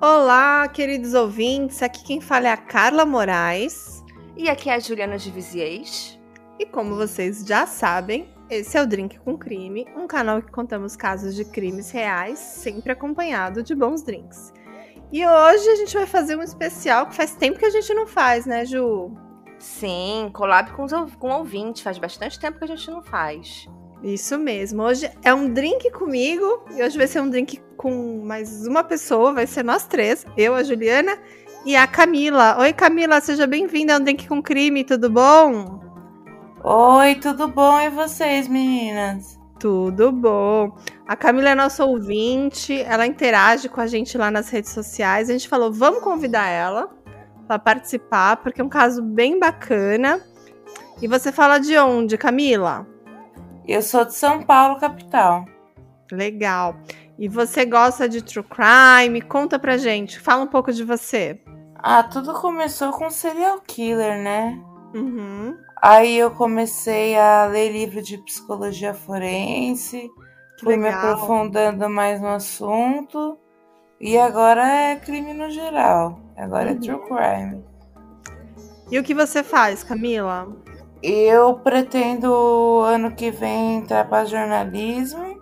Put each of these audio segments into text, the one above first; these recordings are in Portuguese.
Olá, queridos ouvintes. Aqui quem fala é a Carla Moraes. E aqui é a Juliana de Viziers. E como vocês já sabem, esse é o Drink com Crime, um canal que contamos casos de crimes reais, sempre acompanhado de bons drinks. E hoje a gente vai fazer um especial que faz tempo que a gente não faz, né, Ju? Sim, collab com, os, com ouvintes. Faz bastante tempo que a gente não faz. Isso mesmo. Hoje é um drink comigo e hoje vai ser um drink com mais uma pessoa, vai ser nós três, eu, a Juliana e a Camila. Oi, Camila, seja bem-vinda a um drink com crime, tudo bom? Oi, tudo bom e vocês, meninas? Tudo bom. A Camila é nossa ouvinte, ela interage com a gente lá nas redes sociais. A gente falou, vamos convidar ela para participar, porque é um caso bem bacana. E você fala de onde, Camila? Eu sou de São Paulo, capital. Legal. E você gosta de true crime? Conta pra gente, fala um pouco de você. Ah, tudo começou com serial killer, né? Uhum. Aí eu comecei a ler livro de psicologia forense, Que fui me legal. aprofundando mais no assunto. E agora é crime no geral. Agora Uhum. é true crime. E o que você faz, Camila? Eu pretendo ano que vem entrar para jornalismo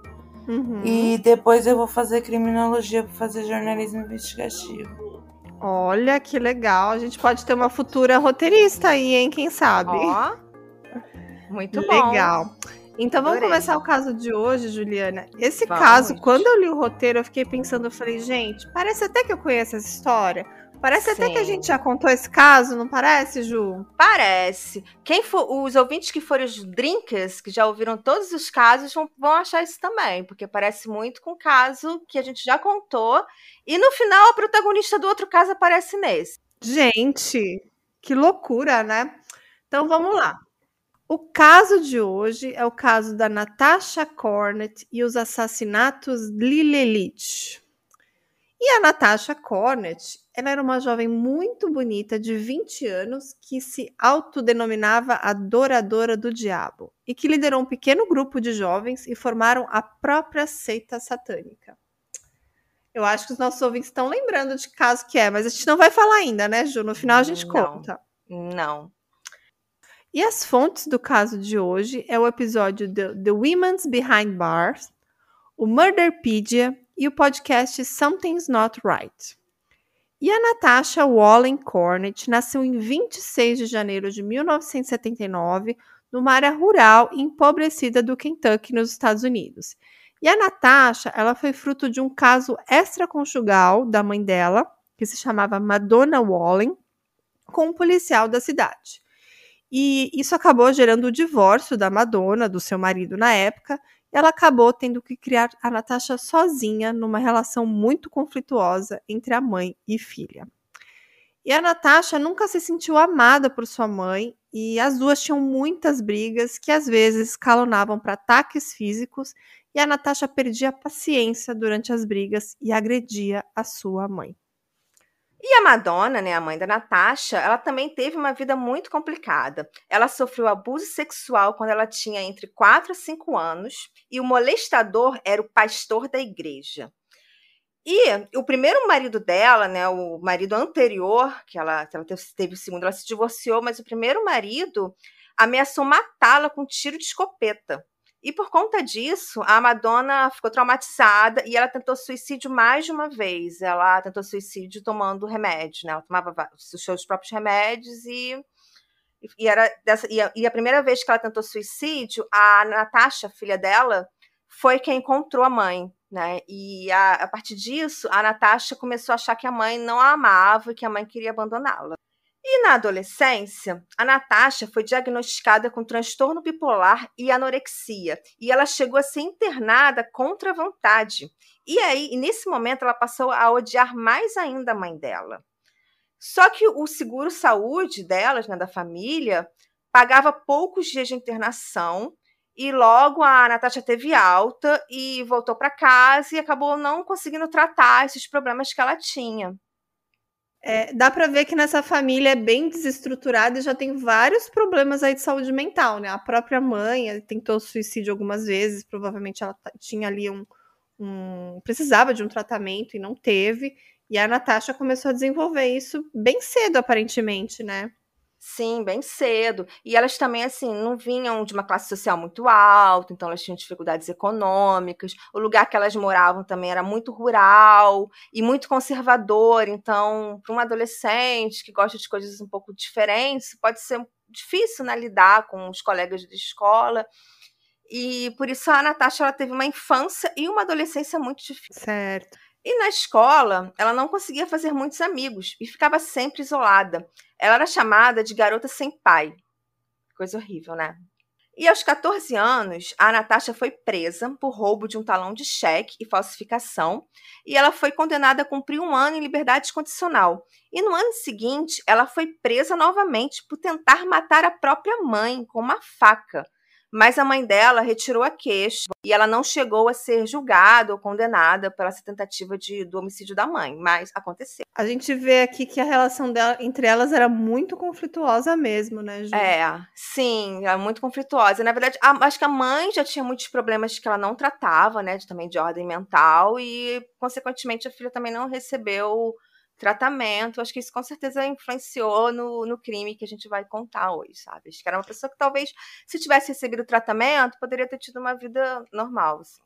Uhum. e depois eu vou fazer criminologia para fazer jornalismo investigativo. Olha que legal. A gente pode ter uma futura roteirista aí, hein? Quem sabe? Ó. Muito bom. legal. Então vamos Adorei. começar o caso de hoje, Juliana. Esse Vamos. caso, quando eu li o roteiro, eu fiquei pensando, eu falei, gente, parece até que eu conheço essa história. Parece até que a Sim. gente já contou esse caso, não parece, Ju? Parece. Quem for, os ouvintes que forem os drinkers, que já ouviram todos os casos, vão, vão achar isso também, porque parece muito com o caso que a gente já contou. E no final, a protagonista do outro caso aparece nesse. Gente, que loucura, né? Então vamos lá. O caso de hoje é o caso da Natasha Cornett e os assassinatos Lilelit. E a Natasha Cornett, ela era uma jovem muito bonita de 20 anos que se autodenominava adoradora do diabo e que liderou um pequeno grupo de jovens e formaram a própria seita satânica. Eu acho que os nossos ouvintes estão lembrando de caso que é, mas a gente não vai falar ainda, né, Ju? No final a gente Não. conta. Não. E as fontes do caso de hoje é o episódio The, The Women's Behind Bars, o Murderpedia e o podcast Something's Not Right. E a Natasha Wallen Cornett nasceu em 26 de janeiro de 1979 numa área rural empobrecida do Kentucky, nos Estados Unidos. E a Natasha, ela foi fruto de um caso extraconjugal da mãe dela, que se chamava Madonna Wallen, com um policial da cidade. E isso acabou gerando o divórcio da Madonna, do seu marido na época, ela acabou tendo que criar a Natasha sozinha numa relação muito conflituosa entre a mãe e filha. E a Natasha nunca se sentiu amada por sua mãe, e as duas tinham muitas brigas que às vezes escalonavam para ataques físicos, e a Natasha perdia a paciência durante as brigas e agredia a sua mãe. E a Madonna, né, a mãe da Natasha, ela também teve uma vida muito complicada. Ela sofreu abuso sexual quando ela tinha entre 4 a 5 anos, e o molestador era o pastor da igreja. E o primeiro marido dela, né, o marido anterior, que ela, que ela teve, teve o segundo, ela se divorciou, mas o primeiro marido ameaçou matá-la com um tiro de escopeta. E por conta disso, a Madonna ficou traumatizada e ela tentou suicídio mais de uma vez. Ela tentou suicídio tomando remédio, né? Ela tomava va- os seus próprios remédios e, e era dessa, e, a, e a primeira vez que ela tentou suicídio, a Natasha, filha dela, foi quem encontrou a mãe, né? E a, a partir disso, a Natasha começou a achar que a mãe não a amava e que a mãe queria abandoná-la. E na adolescência, a Natasha foi diagnosticada com transtorno bipolar e anorexia, e ela chegou a ser internada contra a vontade. E aí, nesse momento, ela passou a odiar mais ainda a mãe dela. Só que o seguro saúde delas, né, da família, pagava poucos dias de internação e logo a Natasha teve alta e voltou para casa e acabou não conseguindo tratar esses problemas que ela tinha. É, dá para ver que nessa família é bem desestruturada e já tem vários problemas aí de saúde mental, né? A própria mãe tentou suicídio algumas vezes, provavelmente ela tinha ali um, um- precisava de um tratamento e não teve. E a Natasha começou a desenvolver isso bem cedo, aparentemente, né? Sim, bem cedo. E elas também, assim, não vinham de uma classe social muito alta, então elas tinham dificuldades econômicas. O lugar que elas moravam também era muito rural e muito conservador. Então, para uma adolescente que gosta de coisas um pouco diferentes, pode ser difícil né, lidar com os colegas de escola. E por isso a Natasha ela teve uma infância e uma adolescência muito difícil. Certo. E na escola, ela não conseguia fazer muitos amigos e ficava sempre isolada. Ela era chamada de garota sem pai. Coisa horrível, né? E aos 14 anos, a Natasha foi presa por roubo de um talão de cheque e falsificação, e ela foi condenada a cumprir um ano em liberdade condicional. E no ano seguinte, ela foi presa novamente por tentar matar a própria mãe com uma faca. Mas a mãe dela retirou a queixa e ela não chegou a ser julgada ou condenada pela essa tentativa de, do homicídio da mãe, mas aconteceu. A gente vê aqui que a relação dela, entre elas era muito conflituosa mesmo, né, Ju? É, sim, era muito conflituosa. Na verdade, a, acho que a mãe já tinha muitos problemas que ela não tratava, né, de, também de ordem mental, e, consequentemente, a filha também não recebeu tratamento. Acho que isso com certeza influenciou no, no crime que a gente vai contar hoje, sabe? Acho que era uma pessoa que talvez, se tivesse recebido tratamento, poderia ter tido uma vida normal, assim.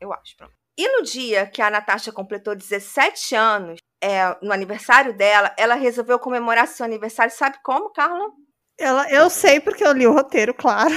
Eu acho. Pronto. E no dia que a Natasha completou 17 anos, é, no aniversário dela, ela resolveu comemorar seu aniversário. Sabe como, Carla? Ela, eu sei porque eu li o roteiro, claro.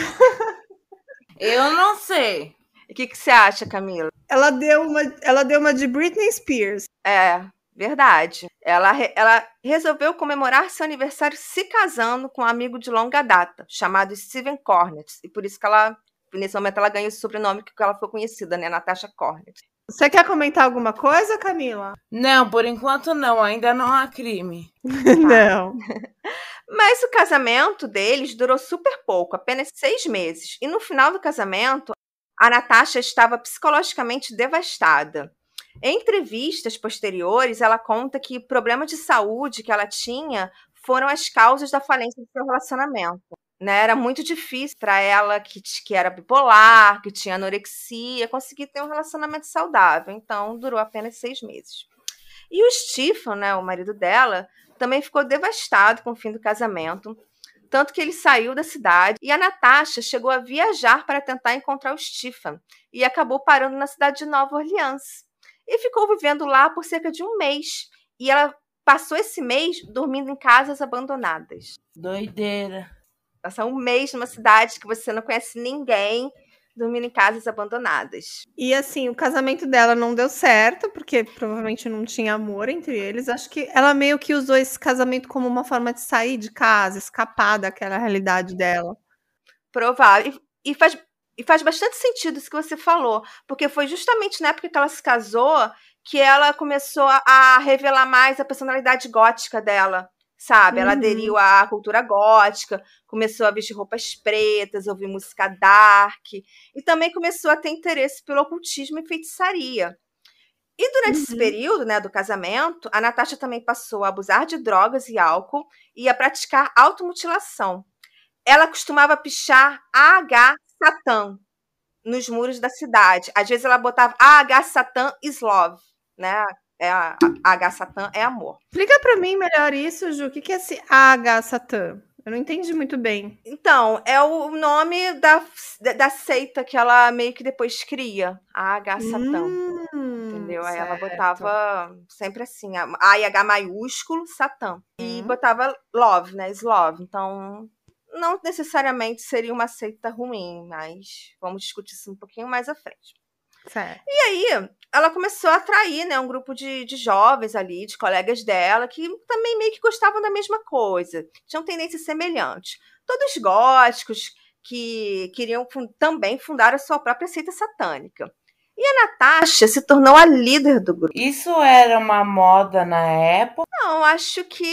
Eu não sei. O que, que você acha, Camila? Ela deu uma, ela deu uma de Britney Spears. É, Verdade. Ela, ela resolveu comemorar seu aniversário se casando com um amigo de longa data, chamado Steven Cornett. E por isso que ela, nesse momento, ela ganha o sobrenome que ela foi conhecida, né? Natasha Cornett. Você quer comentar alguma coisa, Camila? Não, por enquanto não. Ainda não há crime. não. Mas o casamento deles durou super pouco, apenas seis meses. E no final do casamento, a Natasha estava psicologicamente devastada. Em entrevistas posteriores, ela conta que problemas de saúde que ela tinha foram as causas da falência do seu relacionamento. Né? Era muito difícil para ela, que, que era bipolar, que tinha anorexia, conseguir ter um relacionamento saudável. Então, durou apenas seis meses. E o Stephen, né, o marido dela, também ficou devastado com o fim do casamento, tanto que ele saiu da cidade e a Natasha chegou a viajar para tentar encontrar o Stephen e acabou parando na cidade de Nova Orleans e ficou vivendo lá por cerca de um mês. E ela passou esse mês dormindo em casas abandonadas. Doideira. Passar um mês numa cidade que você não conhece ninguém, dormindo em casas abandonadas. E assim, o casamento dela não deu certo, porque provavelmente não tinha amor entre eles. Acho que ela meio que usou esse casamento como uma forma de sair de casa, escapar daquela realidade dela. Provável. E, e faz e faz bastante sentido isso que você falou, porque foi justamente na época que ela se casou que ela começou a revelar mais a personalidade gótica dela, sabe? Ela uhum. aderiu à cultura gótica, começou a vestir roupas pretas, ouvir música dark, e também começou a ter interesse pelo ocultismo e feitiçaria. E durante uhum. esse período né, do casamento, a Natasha também passou a abusar de drogas e álcool e a praticar automutilação. Ela costumava pichar AH Satã nos muros da cidade. Às vezes ela botava AH Satã is love, né? É a, a H Satã é amor. Explica para mim melhor isso, Ju. O que é esse AH Satã? Eu não entendi muito bem. Então, é o nome da, da seita que ela meio que depois cria, a H Satã. Hum, entendeu? Certo. Aí ela botava sempre assim, A e H maiúsculo, Satã. Hum. E botava love, né? Slove. Então, não necessariamente seria uma seita ruim, mas vamos discutir isso um pouquinho mais à frente. Certo. E aí, ela começou a atrair né, um grupo de, de jovens ali, de colegas dela, que também meio que gostavam da mesma coisa, tinham tendências semelhantes. Todos góticos que queriam também fundar a sua própria seita satânica. E a Natasha se tornou a líder do grupo. Isso era uma moda na época? Não, acho que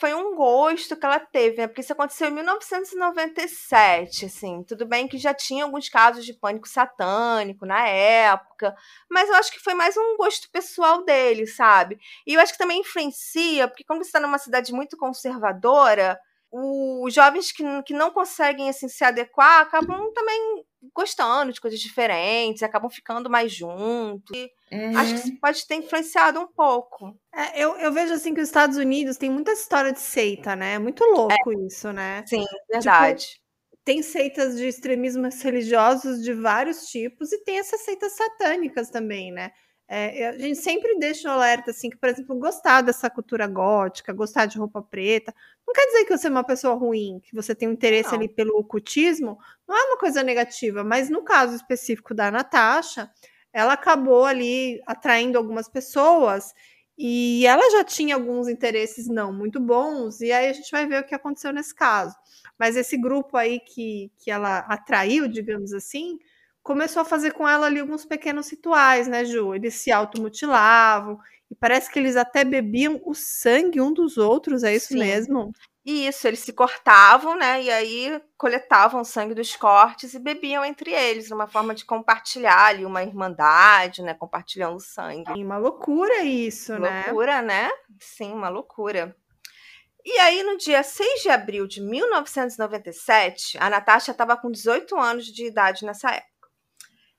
foi um gosto que ela teve, né? Porque isso aconteceu em 1997, assim. Tudo bem que já tinha alguns casos de pânico satânico na época, mas eu acho que foi mais um gosto pessoal dele, sabe? E eu acho que também influencia, porque quando você está numa cidade muito conservadora, os jovens que, que não conseguem assim, se adequar acabam também gostando de coisas diferentes, acabam ficando mais juntos. Uhum. Acho que isso pode ter influenciado um pouco. É, eu, eu vejo assim que os Estados Unidos tem muita história de seita, né? É muito louco isso, né? Sim, verdade. Tem seitas de extremismos religiosos de vários tipos e tem essas seitas satânicas também, né? É, a gente sempre deixa o alerta, assim, que, por exemplo, gostar dessa cultura gótica, gostar de roupa preta, não quer dizer que você é uma pessoa ruim, que você tem um interesse Não. ali pelo ocultismo, não é uma coisa negativa, mas no caso específico da Natasha, ela acabou ali atraindo algumas pessoas e ela já tinha alguns interesses não muito bons, e aí a gente vai ver o que aconteceu nesse caso. Mas esse grupo aí que, que ela atraiu, digamos assim, começou a fazer com ela ali alguns pequenos rituais, né, Ju? Eles se automutilavam, e parece que eles até bebiam o sangue um dos outros, é isso Sim. mesmo? E isso, eles se cortavam, né? E aí coletavam o sangue dos cortes e bebiam entre eles, uma forma de compartilhar ali uma irmandade, né? Compartilhando o sangue. E uma loucura isso, né? Loucura, né? Sim, uma loucura. E aí, no dia 6 de abril de 1997, a Natasha estava com 18 anos de idade nessa época.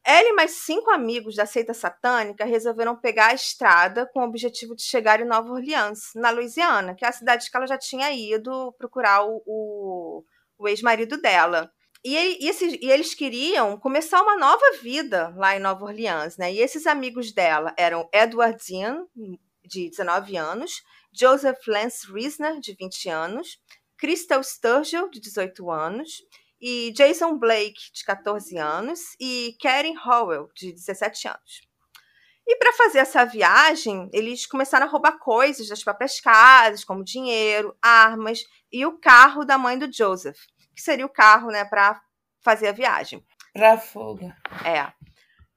Ela e mais cinco amigos da seita satânica resolveram pegar a estrada com o objetivo de chegar em Nova Orleans, na Louisiana, que é a cidade que ela já tinha ido procurar o, o, o ex-marido dela. E, e, esses, e, eles queriam começar uma nova vida lá em Nova Orleans, né? E esses amigos dela eram Edward Dean, de 19 anos, Joseph Lance Riesner, de 20 anos, Crystal Sturgill, de 18 anos, e Jason Blake, de 14 anos, e Karen Howell, de 17 anos. E para fazer essa viagem, eles começaram a roubar coisas das próprias casas, como dinheiro, armas e o carro da mãe do Joseph, que seria o carro, né, para fazer a viagem. Pra fuga. É.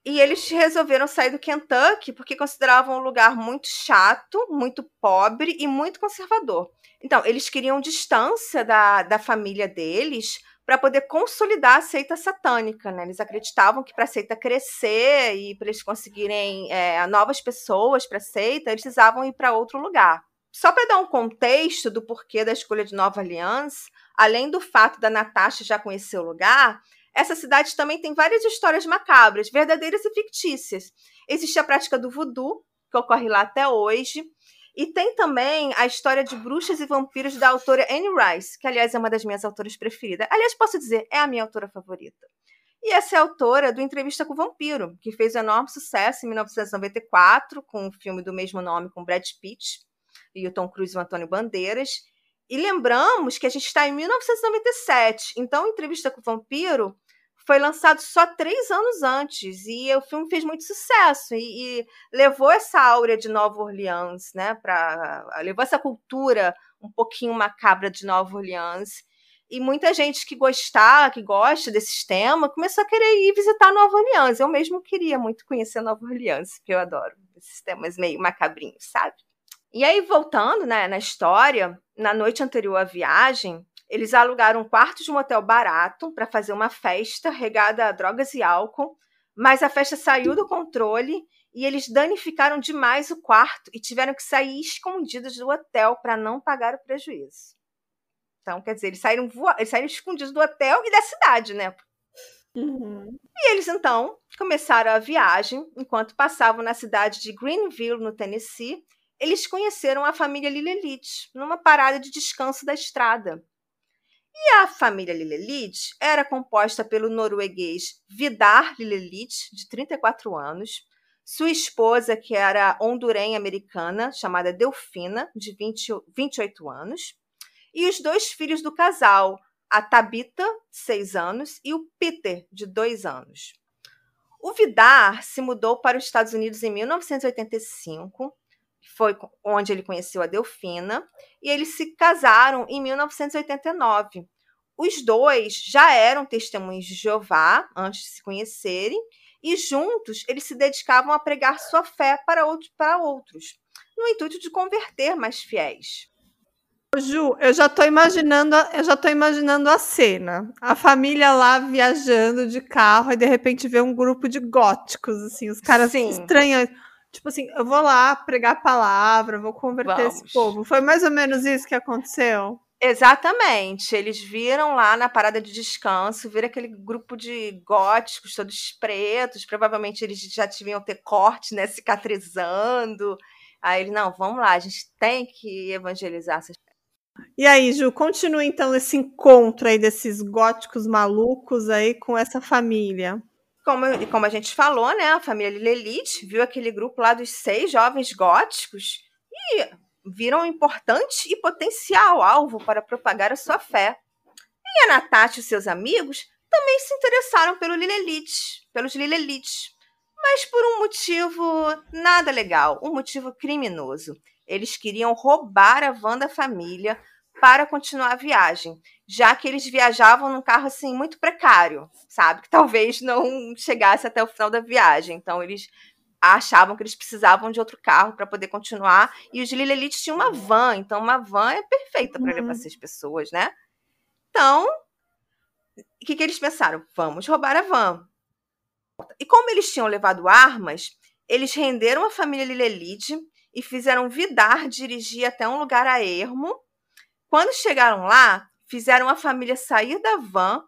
E eles resolveram sair do Kentucky porque consideravam um lugar muito chato, muito pobre e muito conservador. Então, eles queriam distância da, da família deles para poder consolidar a seita satânica. Né? Eles acreditavam que para a seita crescer e para eles conseguirem é, novas pessoas para a seita, eles precisavam ir para outro lugar. Só para dar um contexto do porquê da escolha de Nova Orleans, além do fato da Natasha já conhecer o lugar, essa cidade também tem várias histórias macabras, verdadeiras e fictícias. Existe a prática do voodoo, que ocorre lá até hoje, e tem também a história de bruxas e vampiros da autora Anne Rice, que, aliás, é uma das minhas autoras preferidas. Aliás, posso dizer, é a minha autora favorita. E essa é a autora do Entrevista com o Vampiro, que fez um enorme sucesso em 1994, com o filme do mesmo nome com Brad Pitt e o Tom Cruise e o Antônio Bandeiras. E lembramos que a gente está em 1997, então Entrevista com o Vampiro foi lançado só três anos antes e o filme fez muito sucesso e, e levou essa áurea de Nova Orleans, né? Para levou essa cultura um pouquinho macabra de Nova Orleans e muita gente que gostar, que gosta desse tema, começou a querer ir visitar Nova Orleans. Eu mesmo queria muito conhecer Nova Orleans, porque eu adoro esses temas meio macabrinhos, sabe? E aí voltando, né, na história, na noite anterior à viagem, eles alugaram um quarto de um hotel barato para fazer uma festa regada a drogas e álcool, mas a festa saiu do controle e eles danificaram demais o quarto e tiveram que sair escondidos do hotel para não pagar o prejuízo. Então, quer dizer, eles saíram, voa... eles saíram escondidos do hotel e da cidade, né? Uhum. E eles então começaram a viagem. Enquanto passavam na cidade de Greenville, no Tennessee, eles conheceram a família Lilelite numa parada de descanso da estrada. E a família Lilelite era composta pelo norueguês Vidar Lilelite, de 34 anos, sua esposa, que era hondurenha americana, chamada Delfina, de 20, 28 anos, e os dois filhos do casal, a Tabita, 6 anos, e o Peter, de 2 anos. O Vidar se mudou para os Estados Unidos em 1985, foi onde ele conheceu a Delfina, e eles se casaram em 1989. Os dois já eram testemunhos de Jeová antes de se conhecerem, e juntos eles se dedicavam a pregar sua fé para outros, para outros no intuito de converter mais fiéis. Ju, eu já tô imaginando, eu já tô imaginando a cena. A família lá viajando de carro e de repente vê um grupo de góticos, assim, os caras Sim. estranhos. Tipo assim, eu vou lá pregar a palavra, vou converter Vamos. esse povo. Foi mais ou menos isso que aconteceu? Exatamente. Eles viram lá na parada de descanso, viram aquele grupo de góticos, todos pretos. Provavelmente eles já deviam ter corte, né? Cicatrizando. Aí ele, não, vamos lá, a gente tem que evangelizar essas e aí, Ju, continua então esse encontro aí desses góticos malucos aí com essa família. Como, como a gente falou, né? A família Lilith viu aquele grupo lá dos seis jovens góticos e viram um importante e potencial alvo para propagar a sua fé. E a Natasha e seus amigos também se interessaram pelo Lilith, pelos Lilith, mas por um motivo nada legal, um motivo criminoso. Eles queriam roubar a van da família para continuar a viagem, já que eles viajavam num carro assim muito precário, sabe? Que talvez não chegasse até o final da viagem. Então eles achavam que eles precisavam de outro carro para poder continuar. E os Lila Elite tinham uma van, então uma van é perfeita para uhum. levar seis pessoas, né? Então, o que, que eles pensaram? Vamos roubar a van. E como eles tinham levado armas, eles renderam a família Lilelide e fizeram Vidar dirigir até um lugar a ermo. Quando chegaram lá, fizeram a família sair da van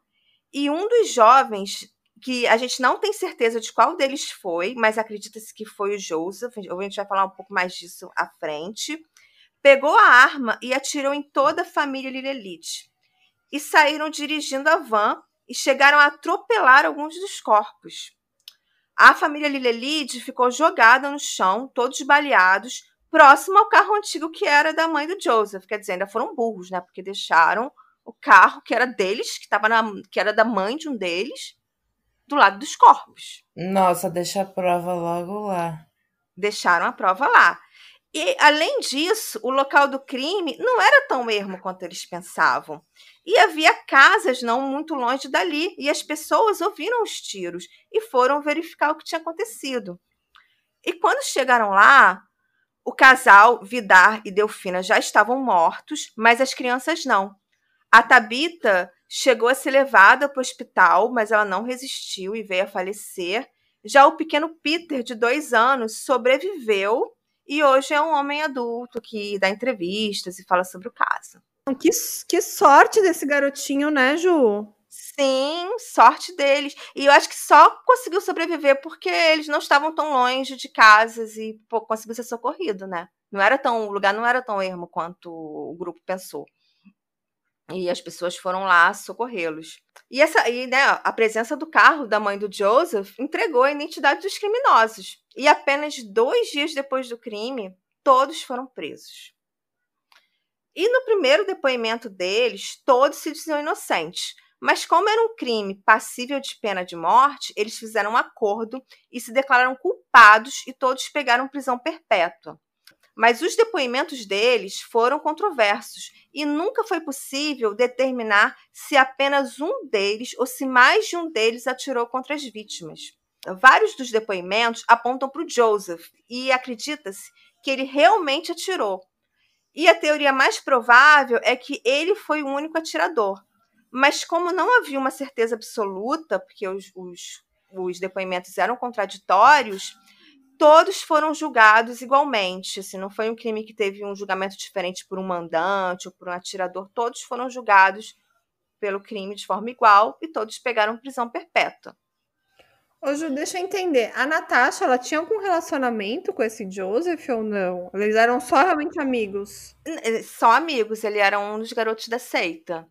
e um dos jovens que a gente não tem certeza de qual deles foi, mas acredita-se que foi o Joseph, a gente vai falar um pouco mais disso à frente, pegou a arma e atirou em toda a família Lilelite. E saíram dirigindo a van e chegaram a atropelar alguns dos corpos. A família Lilelide ficou jogada no chão, todos baleados, próximo ao carro antigo que era da mãe do Joseph. Quer dizer, ainda foram burros, né? Porque deixaram o carro que era deles, que, tava na, que era da mãe de um deles, do lado dos corpos. Nossa, deixa a prova logo lá. Deixaram a prova lá. E, além disso, o local do crime não era tão ermo quanto eles pensavam. E havia casas não muito longe dali, e as pessoas ouviram os tiros e foram verificar o que tinha acontecido. E quando chegaram lá, o casal, Vidar e Delfina, já estavam mortos, mas as crianças não. A Tabita chegou a ser levada para o hospital, mas ela não resistiu e veio a falecer. Já o pequeno Peter, de dois anos, sobreviveu e hoje é um homem adulto que dá entrevistas e fala sobre o caso. Que, que sorte desse garotinho, né, Ju? Sim, sorte deles. E eu acho que só conseguiu sobreviver porque eles não estavam tão longe de casas e pô, conseguiu ser socorrido, né? Não era tão, o lugar não era tão ermo quanto o grupo pensou. E as pessoas foram lá socorrê-los. E essa, e, né, a presença do carro da mãe do Joseph entregou a identidade dos criminosos. E apenas dois dias depois do crime, todos foram presos. E no primeiro depoimento deles, todos se diziam inocentes. Mas, como era um crime passível de pena de morte, eles fizeram um acordo e se declararam culpados e todos pegaram prisão perpétua. Mas os depoimentos deles foram controversos e nunca foi possível determinar se apenas um deles ou se mais de um deles atirou contra as vítimas. Vários dos depoimentos apontam para o Joseph e acredita-se que ele realmente atirou. E a teoria mais provável é que ele foi o único atirador. Mas como não havia uma certeza absoluta, porque os, os, os depoimentos eram contraditórios, todos foram julgados igualmente. Assim, não foi um crime que teve um julgamento diferente por um mandante ou por um atirador. Todos foram julgados pelo crime de forma igual e todos pegaram prisão perpétua. Ô, Ju, deixa eu entender. A Natasha, ela tinha algum relacionamento com esse Joseph ou não? Eles eram só realmente amigos? Eh, só amigos. Ele era um dos garotos da seita.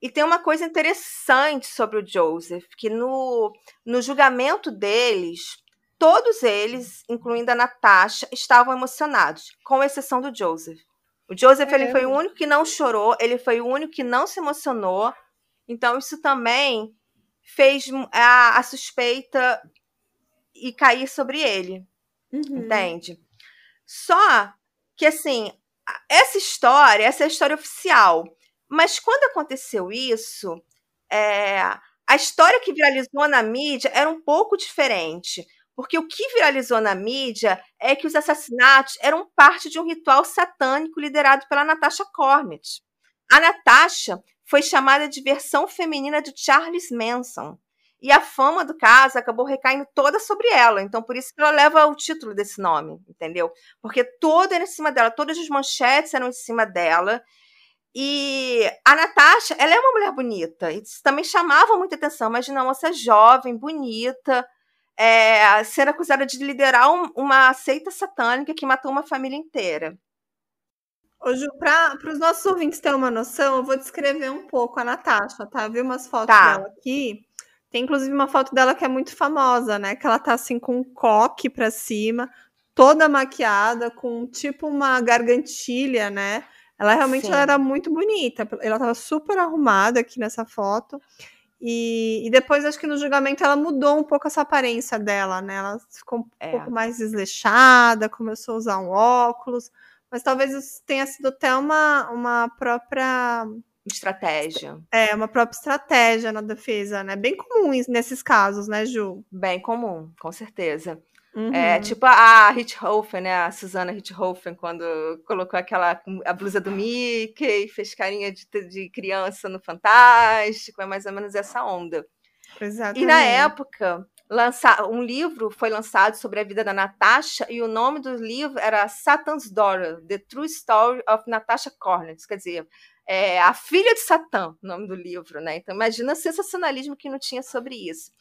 E tem uma coisa interessante sobre o Joseph, que no, no julgamento deles, Todos eles, incluindo a Natasha, estavam emocionados, com exceção do Joseph. O Joseph é. ele foi o único que não chorou, ele foi o único que não se emocionou. Então, isso também fez a, a suspeita e cair sobre ele. Uhum. Entende? Só que, assim, essa história, essa é a história oficial. Mas quando aconteceu isso, é, a história que viralizou na mídia era um pouco diferente. Porque o que viralizou na mídia é que os assassinatos eram parte de um ritual satânico liderado pela Natasha Cornett. A Natasha foi chamada de versão feminina de Charles Manson. E a fama do caso acabou recaindo toda sobre ela. Então, por isso que ela leva o título desse nome, entendeu? Porque toda era em cima dela, todas as manchetes eram em cima dela. E a Natasha, ela é uma mulher bonita. Isso também chamava muita atenção. Imagina uma moça jovem, bonita, é, ser acusada de liderar um, uma seita satânica que matou uma família inteira. Ô, Ju, para os nossos ouvintes terem uma noção, eu vou descrever um pouco a Natasha, tá? Vi umas fotos Tá. dela aqui. Tem inclusive uma foto dela que é muito famosa, né? Que ela tá assim com um coque pra cima, toda maquiada, com tipo uma gargantilha, né? Ela realmente ela era muito bonita. Ela tava super arrumada aqui nessa foto. E, e depois, acho que no julgamento, ela mudou um pouco essa aparência dela, né? Ela ficou um É. pouco mais desleixada, começou a usar um óculos. Mas talvez isso tenha sido até uma, uma própria Estratégia. é, uma própria estratégia na defesa, né? Bem comum nesses casos, né, Ju? Bem comum, com certeza. Uhum. É tipo a Richthofen, né? A Susana Richthofen, quando colocou aquela a blusa do Mickey, fez carinha de, de criança no Fantástico, é mais ou menos essa onda. Exatamente. E na época, lança, um livro foi lançado sobre a vida da Natasha e o nome do livro era Satan's Daughter, The True Story of Natasha Cornett, quer dizer, é, a filha de Satã, o nome do livro, né? Então imagina o sensacionalismo que não tinha sobre isso.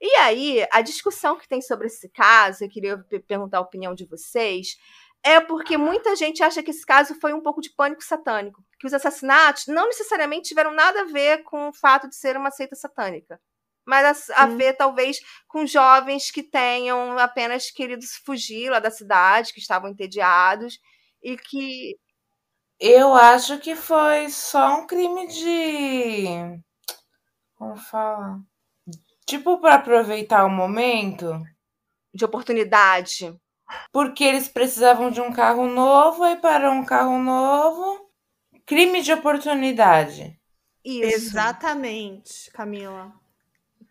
E aí, a discussão que tem sobre esse caso, eu queria pe- perguntar a opinião de vocês, é porque muita gente acha que esse caso foi um pouco de pânico satânico, que os assassinatos não necessariamente tiveram nada a ver com o fato de ser uma seita satânica, mas a, a ver talvez com jovens que tenham apenas querido fugir lá da cidade, que estavam entediados e que Eu acho que foi só um crime de. Como fala? Tipo, para aproveitar o momento. de oportunidade. Porque eles precisavam de um carro novo, aí para um carro novo. Crime de oportunidade. Isso. Exatamente, Camila.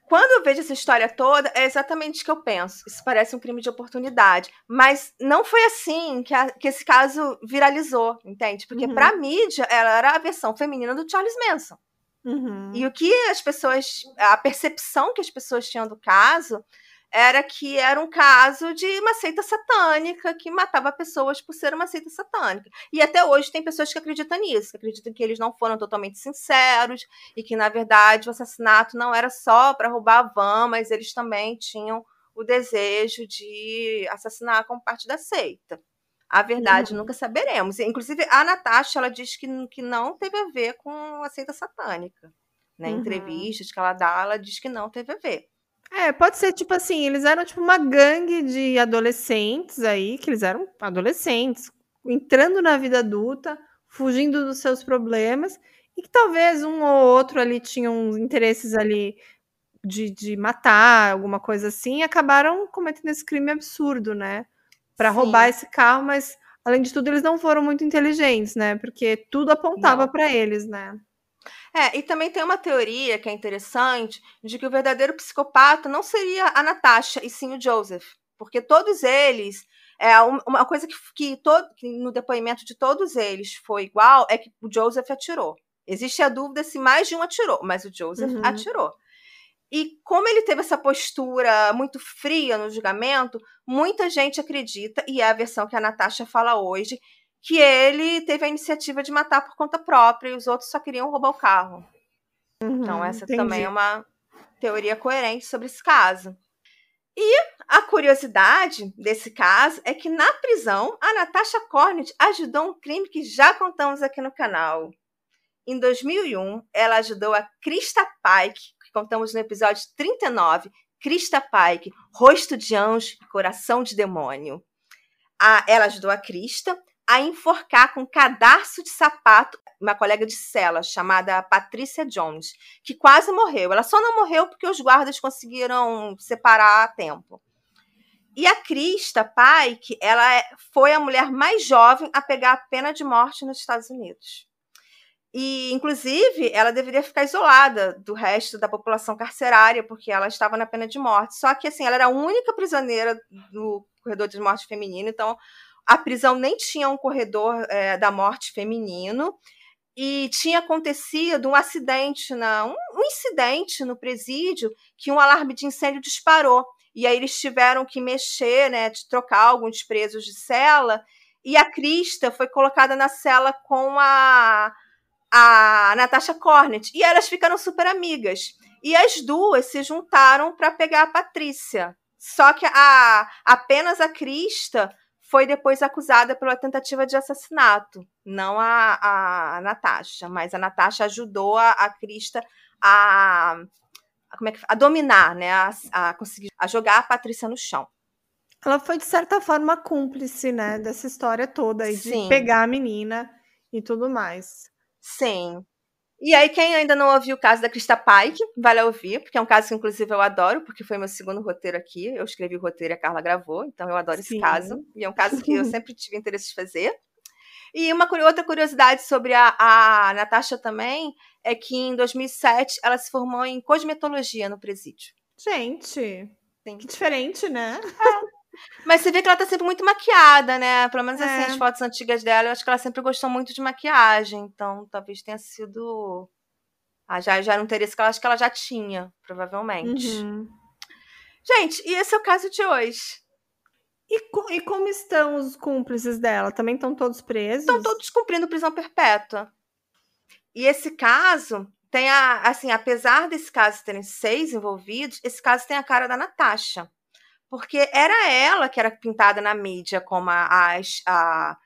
Quando eu vejo essa história toda, é exatamente o que eu penso. Isso parece um crime de oportunidade. Mas não foi assim que, a- que esse caso viralizou, entende? Porque Uhum. pra mídia, ela era a versão feminina do Charles Manson. Uhum. E o que as pessoas. A percepção que as pessoas tinham do caso era que era um caso de uma seita satânica que matava pessoas por ser uma seita satânica. E até hoje tem pessoas que acreditam nisso, que acreditam que eles não foram totalmente sinceros e que, na verdade, o assassinato não era só para roubar a van, mas eles também tinham o desejo de assassinar como parte da seita. A verdade Uhum. nunca saberemos. Inclusive, a Natasha ela diz que, que não teve a ver com a seita satânica. Né? Em Uhum. entrevistas que ela dá, ela diz que não teve a ver. É, pode ser tipo assim, eles eram tipo uma gangue de adolescentes aí, que eles eram adolescentes, entrando na vida adulta, fugindo dos seus problemas, e que talvez um ou outro ali tinha uns interesses ali de, de matar, alguma coisa assim, e acabaram cometendo esse crime absurdo, né? Pra Sim. roubar esse carro, mas além de tudo, eles não foram muito inteligentes, né? Porque tudo apontava pra eles, né? É, e também tem uma teoria que é interessante de que o verdadeiro psicopata não seria a Natasha, e sim o Joseph. Porque todos eles. É, um- uma coisa que, que, todo, que no depoimento de todos eles foi igual é que o Joseph atirou. Existe a dúvida se mais de um atirou, mas o Joseph Uhum. atirou. E como ele teve essa postura muito fria no julgamento, muita gente acredita, e é a versão que a Natasha fala hoje, que ele teve a iniciativa de matar por conta própria e os outros só queriam roubar o carro. Então, Uhum, essa entendi. também é uma teoria coerente sobre esse caso. E a curiosidade desse caso é que na prisão, a Natasha Cornett ajudou um crime que já contamos aqui no canal. Em 2001, ela ajudou a Krista Pike, que contamos no episódio 39, Krista Pike, Rosto de Anjo e Coração de Demônio. A- ela ajudou a Krista a enforcar com um cadarço de sapato uma colega de cela chamada Patrícia Jones, que quase morreu. Ela só não morreu porque os guardas conseguiram separar a tempo. E a Krista Pike, ela é- foi a mulher mais jovem a pegar a pena de morte nos Estados Unidos. E, inclusive, ela deveria ficar isolada do resto da população carcerária, porque ela estava na pena de morte. Só que, assim, ela era a única prisioneira do corredor de morte feminino, então a prisão nem tinha um corredor eh, da morte feminino. E tinha acontecido um acidente, na, um, um incidente no presídio que um alarme de incêndio disparou. E aí eles tiveram que mexer, né, de trocar alguns presos de cela. E a Crista foi colocada na cela com a, a Natasha Cornet. E elas ficaram super amigas. E as duas se juntaram para pegar a Patrícia. Só que a, apenas a Krista foi depois acusada pela tentativa de assassinato, não a, a Natasha, mas a Natasha ajudou a, a Krista a, a, como é que, a dominar, né, a, a conseguir a jogar a Patrícia no chão. Ela foi, de certa forma, cúmplice, né, dessa história toda aí, de Sim. pegar a menina e tudo mais. Sim. E aí, quem ainda não ouviu o caso da Krista Pike, vale ouvir, porque é um caso que, inclusive, eu adoro, porque foi meu segundo roteiro aqui. Eu escrevi o roteiro e a Carla gravou, então eu adoro Sim. esse caso. E é um caso que eu sempre tive interesse de fazer. E uma outra curiosidade sobre a, a Natasha também é que em 2007 ela se formou em cosmetologia no presídio. Gente, Sim. que diferente, né? Mas você vê que ela tá sempre muito maquiada, né? Pelo menos assim, É. as fotos antigas dela, eu acho que ela sempre gostou muito de maquiagem. Então, talvez tenha sido. Ah, já, já era um interesse que ela acho que ela já tinha, provavelmente. Uhum. Gente, e esse é o caso de hoje. E, co- e como estão os cúmplices dela? Também estão todos presos? Estão todos cumprindo prisão perpétua. E esse caso tem a. Assim, apesar desse caso terem seis envolvidos, esse caso tem a cara da Natasha. Porque era ela que era pintada na mídia como a, a, a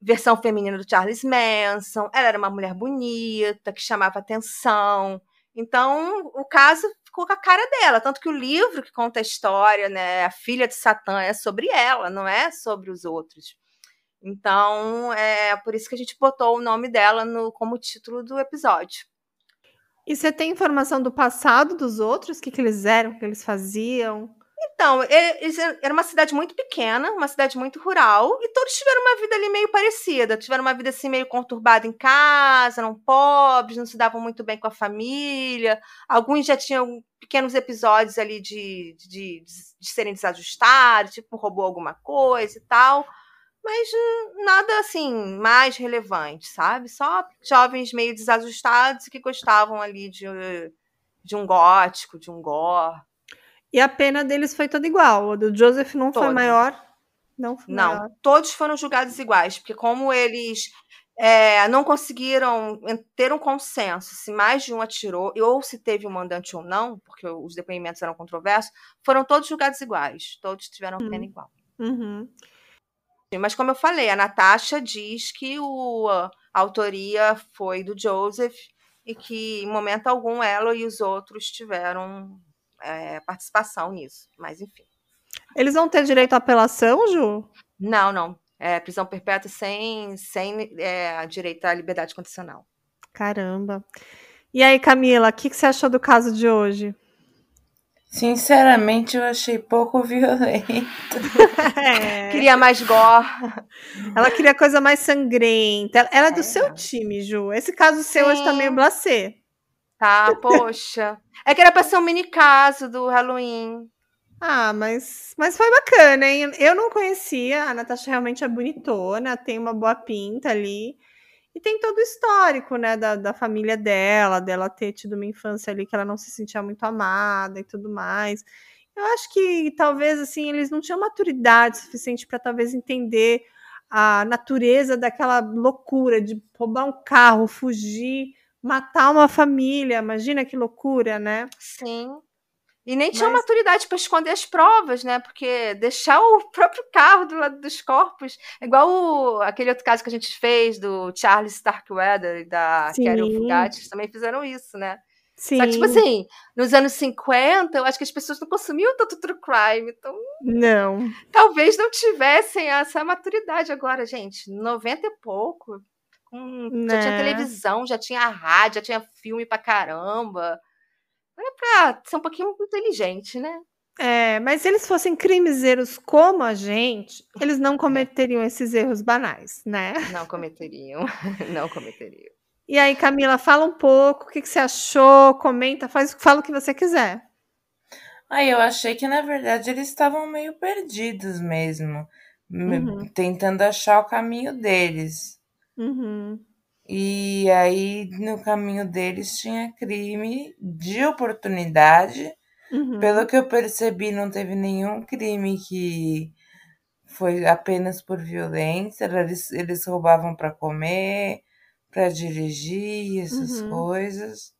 versão feminina do Charles Manson. Ela era uma mulher bonita, que chamava atenção. Então, o caso ficou com a cara dela. Tanto que o livro que conta a história, né, A Filha de Satã, é sobre ela, não é sobre os outros. Então, é por isso que a gente botou o nome dela no, como título do episódio. E você tem informação do passado dos outros? O que, que eles eram? O que eles faziam? Então, era uma cidade muito pequena, uma cidade muito rural, e todos tiveram uma vida ali meio parecida. Tiveram uma vida assim meio conturbada em casa, eram pobres, não se davam muito bem com a família. Alguns já tinham pequenos episódios ali de, de, de, de serem desajustados, tipo, roubou alguma coisa e tal. Mas hum, nada assim mais relevante, sabe? Só jovens meio desajustados que gostavam ali de, de um gótico, de um gore. E a pena deles foi toda igual. O do Joseph não foi maior. Não foi Não, maior. todos foram julgados iguais, porque como eles é, não conseguiram ter um consenso se mais de um atirou, ou se teve um mandante ou não, porque os depoimentos eram controversos, foram todos julgados iguais. Todos tiveram pena igual. Uhum. Mas como eu falei, a Natasha diz que o, a autoria foi do Joseph e que em momento algum ela e os outros tiveram é, participação nisso. Mas enfim. Eles vão ter direito à apelação, Ju? Não, não. É prisão perpétua sem, sem é, direito à liberdade condicional. Caramba. E aí, Camila, o que, que você achou do caso de hoje? Sinceramente, eu achei pouco violento. É, Queria mais gore. ela queria coisa mais sangrenta. Ela- Ela é do É. seu time, Ju. Esse caso seu hoje tá Sim. meio blasé. Tá, poxa. É que era pra ser um mini caso do Halloween. Ah, mas, mas foi bacana, hein? Eu não conhecia. A Natasha realmente é bonitona, tem uma boa pinta ali. E tem todo o histórico, né, da, da família dela, dela ter tido uma infância ali que ela não se sentia muito amada e tudo mais. Eu acho que talvez, assim, eles não tinham maturidade suficiente para talvez entender a natureza daquela loucura de roubar um carro, fugir, matar uma família. Imagina que loucura, né? Sim. E nem tinha Mas- maturidade pra esconder as provas, né? Porque deixar o próprio carro do lado dos corpos. Igual o- aquele outro caso que a gente fez do Charles Starkweather e da Carol Sim. Fugatti. Eles também fizeram isso, né? Sim. Só que, tipo assim, nos anos 50, eu acho que as pessoas não consumiam tanto true crime. Então, Não. talvez não tivessem essa maturidade agora, gente. 90 e pouco. Com- Já tinha Né. televisão, já tinha rádio, já tinha filme pra caramba. Era pra ser um pouquinho inteligente, né? É, mas se eles fossem crimezeiros como a gente, eles não cometeriam esses erros banais, né? Não cometeriam. Não cometeriam. E aí, Camila, fala um pouco, o que, que você achou, comenta, faz, fala o que você quiser. Aí eu achei que, na verdade, eles estavam meio perdidos mesmo. me- Uhum. Tentando achar o caminho deles. Uhum. E aí, no caminho deles, tinha crime de oportunidade. Uhum. Pelo que eu percebi, não teve nenhum crime que foi apenas por violência. Eles, eles roubavam para comer, para dirigir essas Uhum. coisas.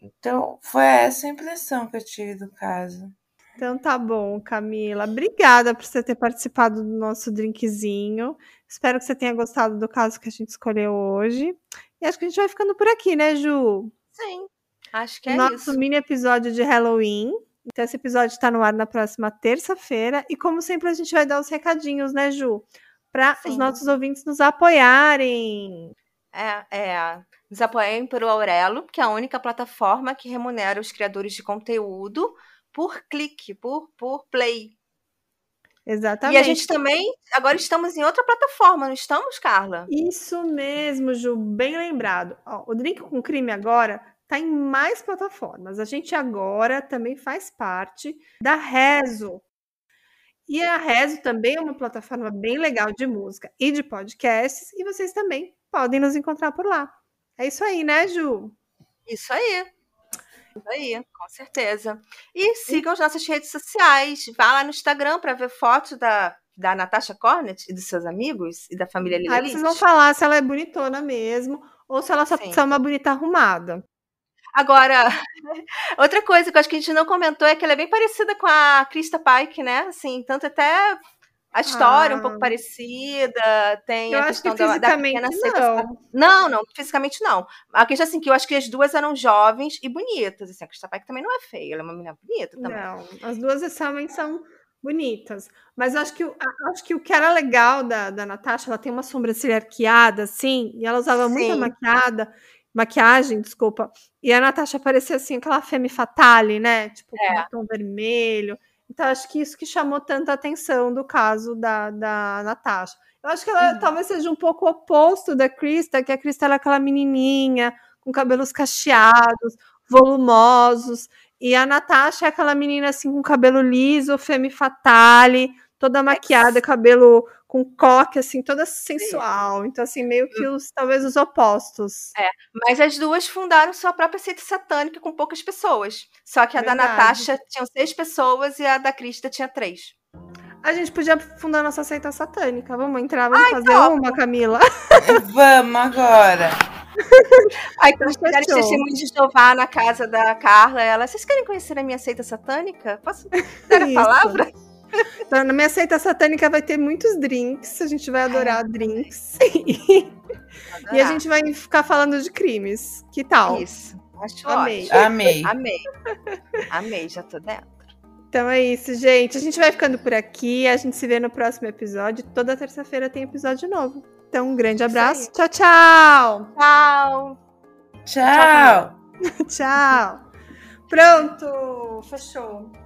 Então, foi essa a impressão que eu tive do caso. Então tá bom, Camila. Obrigada por você ter participado do nosso drinkzinho. Espero que você tenha gostado do caso que a gente escolheu hoje. E acho que a gente vai ficando por aqui, né, Ju? Sim, acho que é nosso isso. mini episódio de Halloween. Então, esse episódio está no ar na próxima terça-feira. E, como sempre, a gente vai dar os recadinhos, né, Ju? Para os nossos ouvintes nos apoiarem. É, é. Nos apoiem pelo Aurelo, que é a única plataforma que remunera os criadores de conteúdo por clique, por, por play. Exatamente. E a gente também, agora estamos em outra plataforma, não estamos, Carla? Isso mesmo, Ju, bem lembrado. Ó, o Drink com Crime agora tá em mais plataformas. A gente agora também faz parte da Rezo. E a Rezo também é uma plataforma bem legal de música e de podcasts, e vocês também podem nos encontrar por lá. É isso aí, né, Ju? Isso aí. Isso aí, com certeza. E sigam as nossas redes sociais. Vá lá no Instagram para ver fotos da, da Natasha Cornet e dos seus amigos e da família Lila Aí vocês vão falar se ela é bonitona mesmo ou se ela só Sim. é uma bonita arrumada. Agora, outra coisa que eu acho que a gente não comentou é que ela é bem parecida com a Krista Pike, né? Assim, tanto até a história um Ah. pouco parecida, tem Eu a acho que questão da, da fisicamente pequena não. Não, não, fisicamente não. A questão assim, que eu acho que as duas eram jovens e bonitas. Assim, a Krista Pike também não é feia, ela é uma menina bonita também. Não, as duas realmente são bonitas. Mas eu acho que, acho que o que era legal da, da Natasha, ela tem uma sobrancelha arqueada, assim, e ela usava muita Sim. maquiada, maquiagem, desculpa. E a Natasha parecia assim, aquela femme fatale, né? Tipo, com É. batom vermelho. Então, acho que isso que chamou tanta atenção do caso da, da Natasha. Eu acho que ela Uhum. talvez seja um pouco oposto da Krista, que a Krista era aquela menininha, com cabelos cacheados, volumosos. E a Natasha é aquela menina assim com cabelo liso, femme fatale, toda maquiada, cabelo com coque, assim, toda sensual. Então, assim, meio que os, talvez os opostos. Mas as duas fundaram sua própria seita satânica com poucas pessoas. Só que a da Verdade. Natasha tinham seis pessoas e a da Krista tinha três. A gente podia fundar nossa seita satânica. Vamos entrar, vamos fazer topo. uma, Camila. Vamos agora. Aí quando Então, chegaram os testemunhos de Jeová na casa da Carla, ela, vocês querem conhecer a minha seita satânica? Posso dar a Isso. palavra? Então, na minha seita satânica vai ter muitos drinks. A gente vai adorar drinks. e a gente vai ficar falando de crimes. Que tal? Isso. Acho Amei. ótimo. Amei. Amei. Amei, já tô dentro. Então é isso, gente. A gente vai ficando por aqui. A gente se vê no próximo episódio. Toda terça-feira tem episódio novo. Então, um grande abraço. Tchau, tchau. Tchau. Tchau. Tchau. Pronto. Fechou.